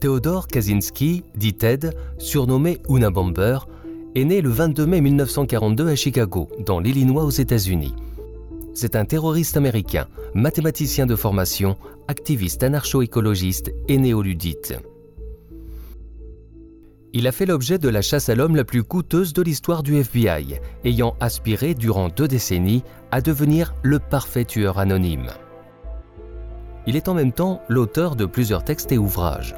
Théodore Kaczynski, dit Ted, surnommé Una Bomber, est né le 22 mai 1942 à Chicago, dans l'Illinois aux États-Unis. C'est un terroriste américain, mathématicien de formation, activiste anarcho-écologiste et néoludite. Il a fait l'objet de la chasse à l'homme la plus coûteuse de l'histoire du FBI, ayant aspiré durant deux décennies à devenir le parfait tueur anonyme. Il est en même temps l'auteur de plusieurs textes et ouvrages.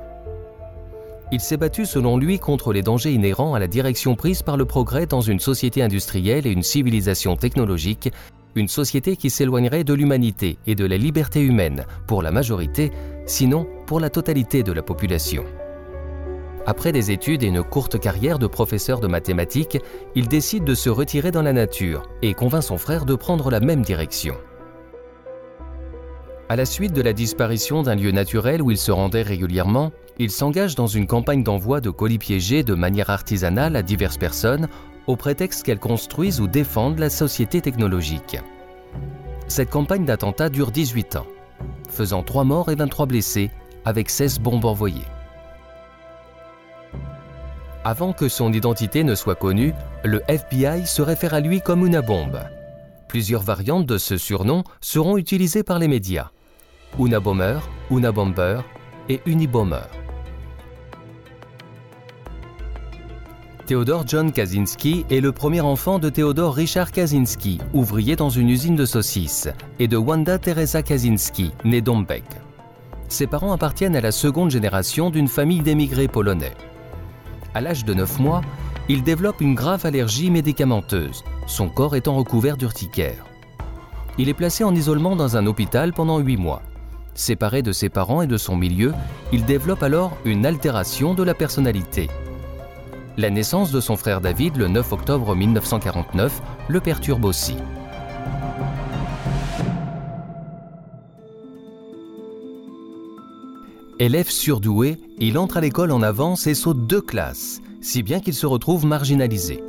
Il s'est battu selon lui contre les dangers inhérents à la direction prise par le progrès dans une société industrielle et une civilisation technologique, une société qui s'éloignerait de l'humanité et de la liberté humaine pour la majorité, sinon pour la totalité de la population. Après des études et une courte carrière de professeur de mathématiques, il décide de se retirer dans la nature et convainc son frère de prendre la même direction. À la suite de la disparition d'un lieu naturel où il se rendait régulièrement, il s'engage dans une campagne d'envoi de colis piégés de manière artisanale à diverses personnes au prétexte qu'elles construisent ou défendent la société technologique. Cette campagne d'attentat dure 18 ans, faisant 3 morts et 23 blessés, avec 16 bombes envoyées. Avant que son identité ne soit connue, le FBI se réfère à lui comme une bombe. Plusieurs variantes de ce surnom seront utilisées par les médias. Una Bomber, Una Bomber et Unibomber. Théodore John Kaczynski est le premier enfant de Théodore Richard Kaczynski, ouvrier dans une usine de saucisses, et de Wanda Teresa Kaczynski, née Dombeck. Ses parents appartiennent à la seconde génération d'une famille d'émigrés polonais. À l'âge de 9 mois, il développe une grave allergie médicamenteuse, son corps étant recouvert d'urticaire. Il est placé en isolement dans un hôpital pendant 8 mois. Séparé de ses parents et de son milieu, il développe alors une altération de la personnalité. La naissance de son frère David le 9 octobre 1949 le perturbe aussi. Élève surdoué, il entre à l'école en avance et saute deux classes, si bien qu'il se retrouve marginalisé.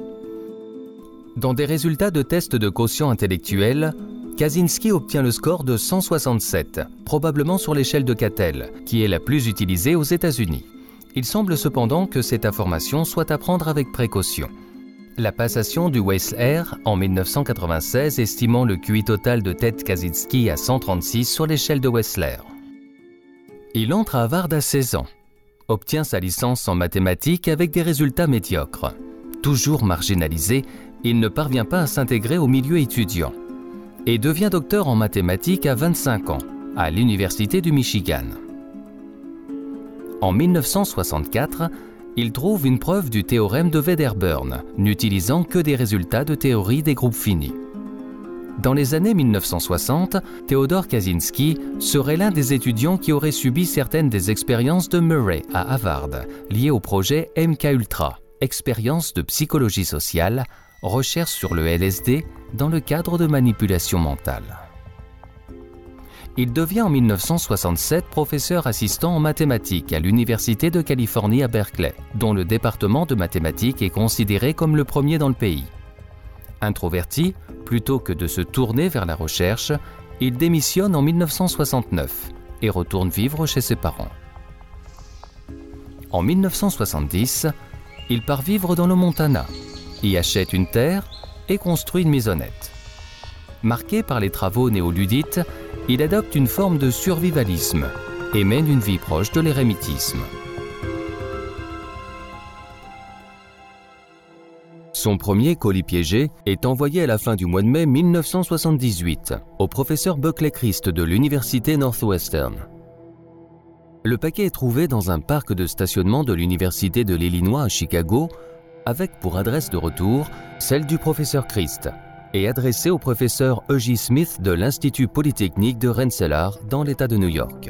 Dans des résultats de tests de quotient intellectuel, Kaczynski obtient le score de 167, probablement sur l'échelle de Cattell, qui est la plus utilisée aux États-Unis. Il semble cependant que cette information soit à prendre avec précaution. La passation du Wessler en 1996 estimant le QI total de Ted Kaczynski à 136 sur l'échelle de Wessler. Il entre à Harvard à 16 ans, obtient sa licence en mathématiques avec des résultats médiocres. Toujours marginalisé, il ne parvient pas à s'intégrer au milieu étudiant et devient docteur en mathématiques à 25 ans à l'Université du Michigan. En 1964, il trouve une preuve du théorème de Wedderburn, n'utilisant que des résultats de théorie des groupes finis. Dans les années 1960, Théodore Kaczynski serait l'un des étudiants qui auraient subi certaines des expériences de Murray à Harvard, liées au projet MKUltra, expérience de psychologie sociale, recherche sur le LSD dans le cadre de manipulation mentale. Il devient en 1967 professeur assistant en mathématiques à l'Université de Californie à Berkeley, dont le département de mathématiques est considéré comme le premier dans le pays. Introverti, plutôt que de se tourner vers la recherche, il démissionne en 1969 et retourne vivre chez ses parents. En 1970, il part vivre dans le Montana, y achète une terre et construit une maisonnette. Marqué par les travaux néoludites, il adopte une forme de survivalisme et mène une vie proche de l'érémitisme. Son premier colis piégé est envoyé à la fin du mois de mai 1978 au professeur Buckley Christ de l'Université Northwestern. Le paquet est trouvé dans un parc de stationnement de l'Université de l'Illinois à Chicago, avec pour adresse de retour celle du professeur Christ, et adressé au professeur E.J. Smith de l'Institut Polytechnique de Rensselaer dans l'État de New York.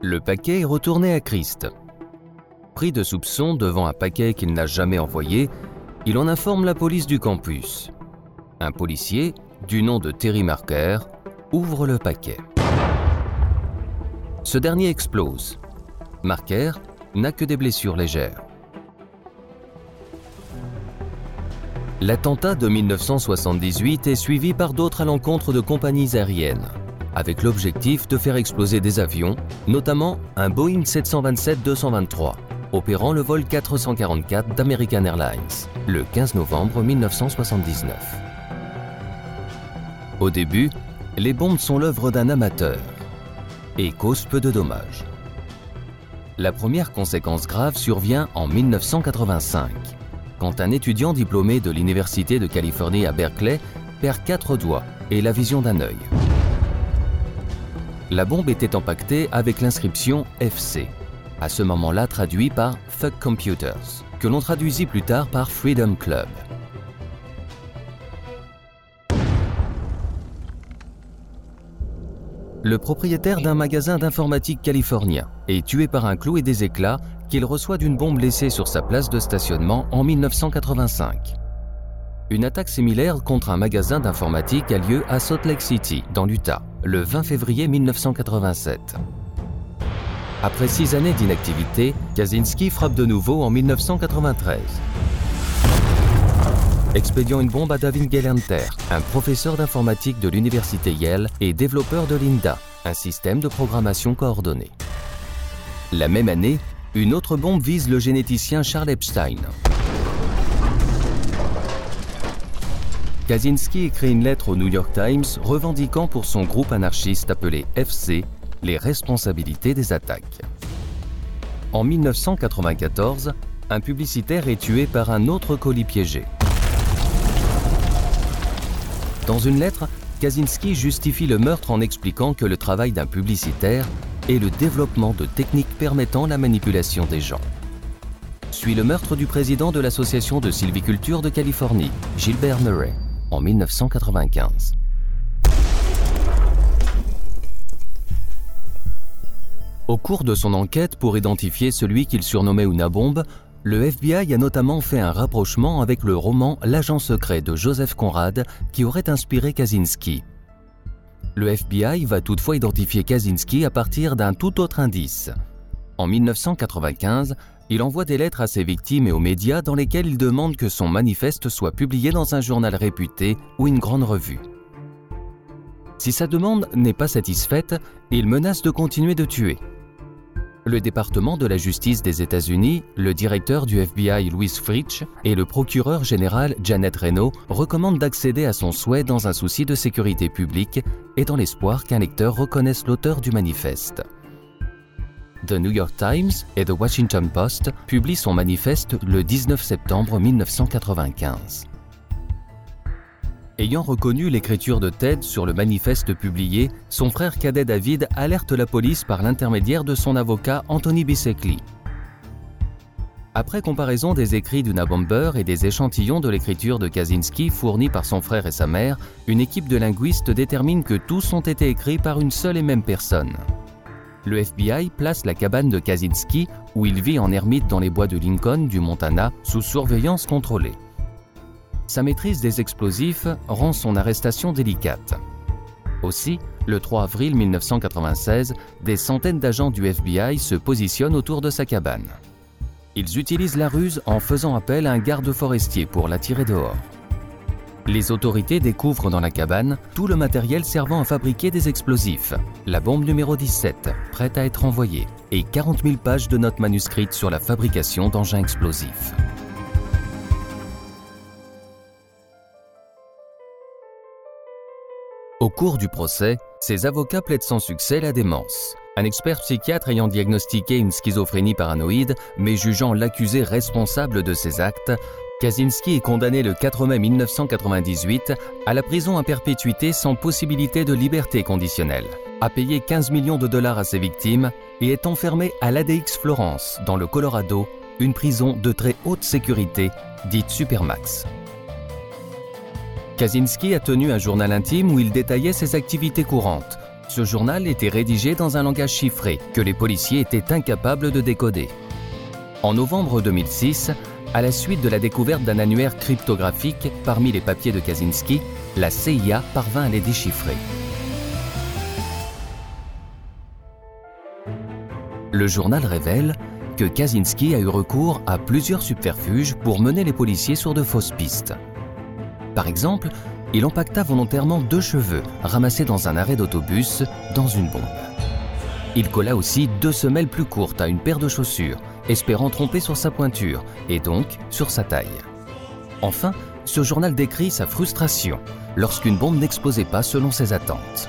Le paquet est retourné à Christ. Pris de soupçon devant un paquet qu'il n'a jamais envoyé, il en informe la police du campus. Un policier, du nom de Terry Marker, ouvre le paquet. Ce dernier explose. Marker n'a que des blessures légères. L'attentat de 1978 est suivi par d'autres à l'encontre de compagnies aériennes, avec l'objectif de faire exploser des avions, notamment un Boeing 727-223, opérant le vol 444 d'American Airlines, le 15 novembre 1979. Au début, les bombes sont l'œuvre d'un amateur et cause peu de dommages. La première conséquence grave survient en 1985, quand un étudiant diplômé de l'Université de Californie à Berkeley perd quatre doigts et la vision d'un œil. La bombe était empaquetée avec l'inscription FC, à ce moment-là traduit par Fuck Computers, que l'on traduisit plus tard par Freedom Club. Le propriétaire d'un magasin d'informatique californien est tué par un clou et des éclats qu'il reçoit d'une bombe laissée sur sa place de stationnement en 1985. Une attaque similaire contre un magasin d'informatique a lieu à Salt Lake City, dans l'Utah, le 20 février 1987. Après six années d'inactivité, Kaczynski frappe de nouveau en 1993 expédiant une bombe à David Gelenter, un professeur d'informatique de l'université Yale et développeur de Linda, un système de programmation coordonnée. La même année, une autre bombe vise le généticien Charles Epstein. Kaczynski écrit une lettre au New York Times revendiquant pour son groupe anarchiste appelé FC les responsabilités des attaques. En 1994, un publicitaire est tué par un autre colis piégé. Dans une lettre, Kaczynski justifie le meurtre en expliquant que le travail d'un publicitaire est le développement de techniques permettant la manipulation des gens. Suit le meurtre du président de l'Association de sylviculture de Californie, Gilbert Murray, en 1995. Au cours de son enquête pour identifier celui qu'il surnommait une bombe, le FBI a notamment fait un rapprochement avec le roman L'agent secret de Joseph Conrad qui aurait inspiré Kaczynski. Le FBI va toutefois identifier Kaczynski à partir d'un tout autre indice. En 1995, il envoie des lettres à ses victimes et aux médias dans lesquelles il demande que son manifeste soit publié dans un journal réputé ou une grande revue. Si sa demande n'est pas satisfaite, il menace de continuer de tuer le département de la justice des États-Unis, le directeur du FBI Louis Fritsch et le procureur général Janet Reno recommandent d'accéder à son souhait dans un souci de sécurité publique et dans l'espoir qu'un lecteur reconnaisse l'auteur du manifeste. The New York Times et The Washington Post publient son manifeste le 19 septembre 1995. Ayant reconnu l'écriture de Ted sur le manifeste publié, son frère cadet David alerte la police par l'intermédiaire de son avocat Anthony Bisecli. Après comparaison des écrits d'Una Bomber et des échantillons de l'écriture de Kaczynski fournis par son frère et sa mère, une équipe de linguistes détermine que tous ont été écrits par une seule et même personne. Le FBI place la cabane de Kaczynski, où il vit en ermite dans les bois de Lincoln, du Montana, sous surveillance contrôlée sa maîtrise des explosifs rend son arrestation délicate. Aussi, le 3 avril 1996, des centaines d'agents du FBI se positionnent autour de sa cabane. Ils utilisent la ruse en faisant appel à un garde forestier pour l'attirer dehors. Les autorités découvrent dans la cabane tout le matériel servant à fabriquer des explosifs, la bombe numéro 17, prête à être envoyée, et 40 000 pages de notes manuscrites sur la fabrication d'engins explosifs. Au cours du procès, ses avocats plaident sans succès la démence, Un expert psychiatre ayant diagnostiqué une schizophrénie paranoïde, mais jugeant l'accusé responsable de ses actes, Kaczynski est condamné le 4 mai 1998 à la prison à perpétuité sans possibilité de liberté conditionnelle, a payé 15 millions de dollars à ses victimes et est enfermé à l'ADX Florence, dans le Colorado, une prison de très haute sécurité, dite Supermax. Kaczynski a tenu un journal intime où il détaillait ses activités courantes. Ce journal était rédigé dans un langage chiffré que les policiers étaient incapables de décoder. En novembre 2006, à la suite de la découverte d'un annuaire cryptographique parmi les papiers de Kaczynski, la CIA parvint à les déchiffrer. Le journal révèle que Kaczynski a eu recours à plusieurs subterfuges pour mener les policiers sur de fausses pistes. Par exemple, il empaqueta volontairement deux cheveux ramassés dans un arrêt d'autobus dans une bombe. Il colla aussi deux semelles plus courtes à une paire de chaussures, espérant tromper sur sa pointure et donc sur sa taille. Enfin, ce journal décrit sa frustration lorsqu'une bombe n'explosait pas selon ses attentes.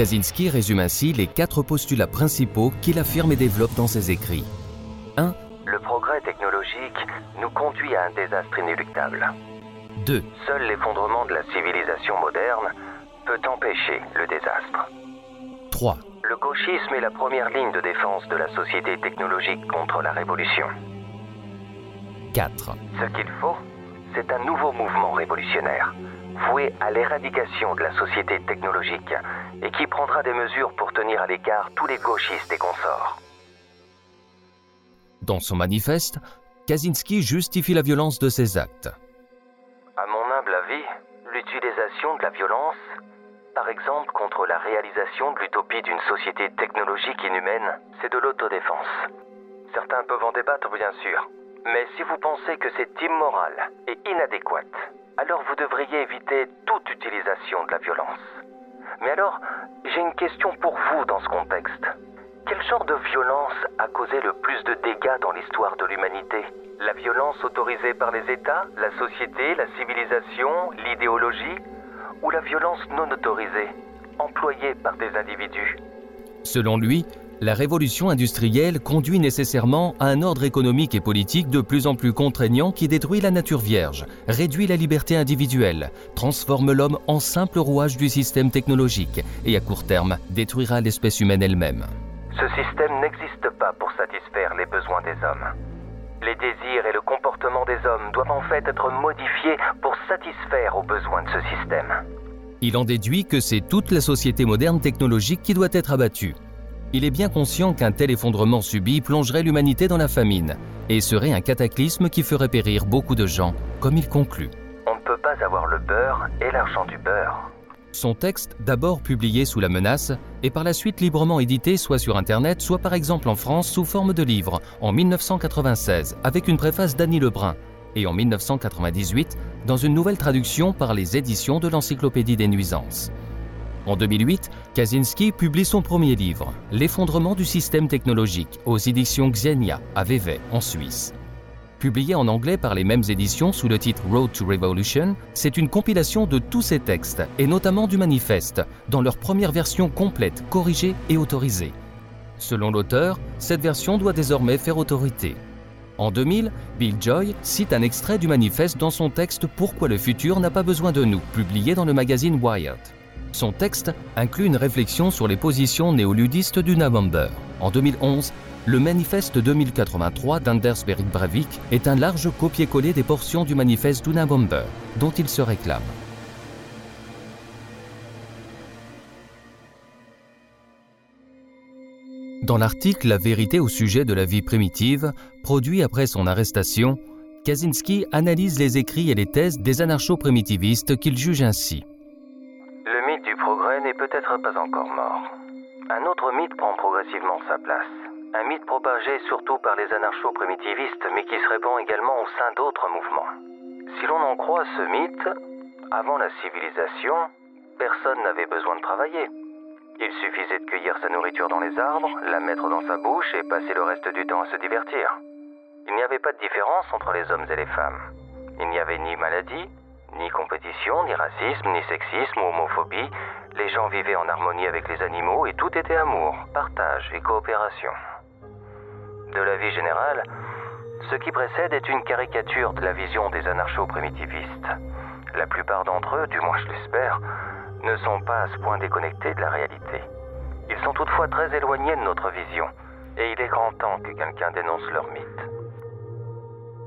Kaczynski résume ainsi les quatre postulats principaux qu'il affirme et développe dans ses écrits. 1. Le progrès technologique nous conduit à un désastre inéluctable. 2. Seul l'effondrement de la civilisation moderne peut empêcher le désastre. 3. Le gauchisme est la première ligne de défense de la société technologique contre la révolution. 4. Ce qu'il faut, c'est un nouveau mouvement révolutionnaire, voué à l'éradication de la société technologique et qui prendra des mesures pour tenir à l'écart tous les gauchistes et consorts. Dans son manifeste, Kaczynski justifie la violence de ses actes. À mon humble avis, l'utilisation de la violence, par exemple contre la réalisation de l'utopie d'une société technologique inhumaine, c'est de l'autodéfense. Certains peuvent en débattre, bien sûr, mais si vous pensez que c'est immoral et inadéquat, alors vous devriez éviter toute utilisation de la violence. Mais alors, j'ai une question pour vous dans ce contexte. Quel genre de violence a causé le plus de dégâts dans l'histoire de l'humanité? La violence autorisée par les États, la société, la civilisation, l'idéologie? Ou la violence non autorisée, employée par des individus? Selon lui, la révolution industrielle conduit nécessairement à un ordre économique et politique de plus en plus contraignant qui détruit la nature vierge, réduit la liberté individuelle, transforme l'homme en simple rouage du système technologique et à court terme détruira l'espèce humaine elle-même. Ce système n'existe pas pour satisfaire les besoins des hommes. Les désirs et le comportement des hommes doivent en fait être modifiés pour satisfaire aux besoins de ce système. Il en déduit que c'est toute la société moderne technologique qui doit être abattue. Il est bien conscient qu'un tel effondrement subi plongerait l'humanité dans la famine et serait un cataclysme qui ferait périr beaucoup de gens, comme il conclut. On ne peut pas avoir le beurre et l'argent du beurre. Son texte, d'abord publié sous la menace, est par la suite librement édité soit sur Internet, soit par exemple en France sous forme de livre en 1996 avec une préface d'Annie Lebrun et en 1998 dans une nouvelle traduction par les éditions de l'Encyclopédie des nuisances. En 2008, Kaczynski publie son premier livre, L'effondrement du système technologique, aux éditions Xenia, à Vevey, en Suisse. Publié en anglais par les mêmes éditions sous le titre Road to Revolution, c'est une compilation de tous ces textes, et notamment du manifeste, dans leur première version complète, corrigée et autorisée. Selon l'auteur, cette version doit désormais faire autorité. En 2000, Bill Joy cite un extrait du manifeste dans son texte Pourquoi le futur n'a pas besoin de nous, publié dans le magazine Wired. Son texte inclut une réflexion sur les positions néoludistes du November. En 2011, le manifeste 2083 d'Anders Berik Breivik est un large copier-coller des portions du manifeste du November, dont il se réclame. Dans l'article La vérité au sujet de la vie primitive, produit après son arrestation, Kaczynski analyse les écrits et les thèses des anarcho-primitivistes qu'il juge ainsi n'est peut-être pas encore mort. Un autre mythe prend progressivement sa place. Un mythe propagé surtout par les anarcho-primitivistes, mais qui se répand également au sein d'autres mouvements. Si l'on en croit ce mythe, avant la civilisation, personne n'avait besoin de travailler. Il suffisait de cueillir sa nourriture dans les arbres, la mettre dans sa bouche et passer le reste du temps à se divertir. Il n'y avait pas de différence entre les hommes et les femmes. Il n'y avait ni maladie, ni compétition, ni racisme, ni sexisme ou homophobie. Les gens vivaient en harmonie avec les animaux et tout était amour, partage et coopération. De la vie générale, ce qui précède est une caricature de la vision des anarcho-primitivistes. La plupart d'entre eux, du moins je l'espère, ne sont pas à ce point déconnectés de la réalité. Ils sont toutefois très éloignés de notre vision, et il est grand temps que quelqu'un dénonce leur mythe.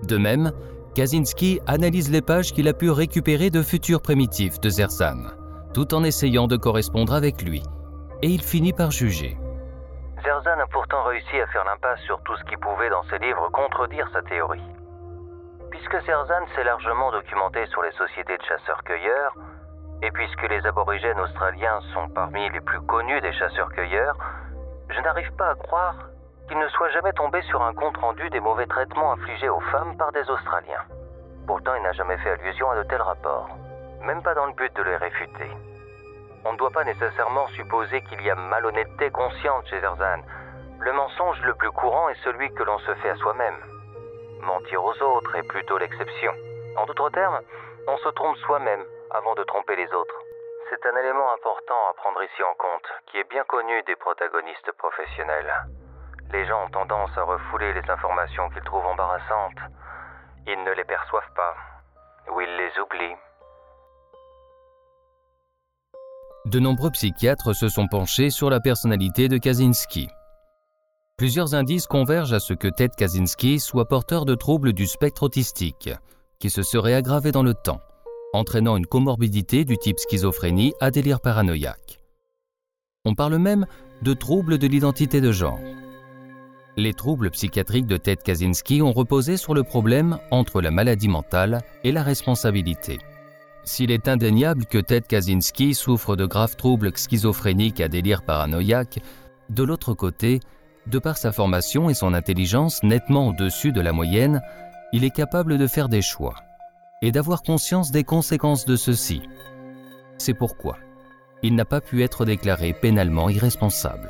De même, Kaczynski analyse les pages qu'il a pu récupérer de futurs primitifs de Zerzan, tout en essayant de correspondre avec lui, et il finit par juger. Zerzan a pourtant réussi à faire l'impasse sur tout ce qui pouvait dans ses livres contredire sa théorie. Puisque Zerzan s'est largement documenté sur les sociétés de chasseurs-cueilleurs, et puisque les aborigènes australiens sont parmi les plus connus des chasseurs-cueilleurs, je n'arrive pas à croire qu'il ne soit jamais tombé sur un compte-rendu des mauvais traitements infligés aux femmes par des Australiens. Pourtant, il n'a jamais fait allusion à de tels rapports, même pas dans le but de les réfuter. On ne doit pas nécessairement supposer qu'il y a malhonnêteté consciente chez Zerzan. Le mensonge le plus courant est celui que l'on se fait à soi-même. Mentir aux autres est plutôt l'exception. En d'autres termes, on se trompe soi-même avant de tromper les autres. C'est un élément important à prendre ici en compte, qui est bien connu des protagonistes professionnels. Les gens ont tendance à refouler les informations qu'ils trouvent embarrassantes. Ils ne les perçoivent pas, ou ils les oublient. De nombreux psychiatres se sont penchés sur la personnalité de Kaczynski. Plusieurs indices convergent à ce que Ted Kaczynski soit porteur de troubles du spectre autistique, qui se seraient aggravés dans le temps, entraînant une comorbidité du type schizophrénie à délire paranoïaque. On parle même de troubles de l'identité de genre. Les troubles psychiatriques de Ted Kaczynski ont reposé sur le problème entre la maladie mentale et la responsabilité. S'il est indéniable que Ted Kaczynski souffre de graves troubles schizophréniques à délire paranoïaque, de l'autre côté, de par sa formation et son intelligence nettement au-dessus de la moyenne, il est capable de faire des choix et d'avoir conscience des conséquences de ceux-ci. C'est pourquoi il n'a pas pu être déclaré pénalement irresponsable.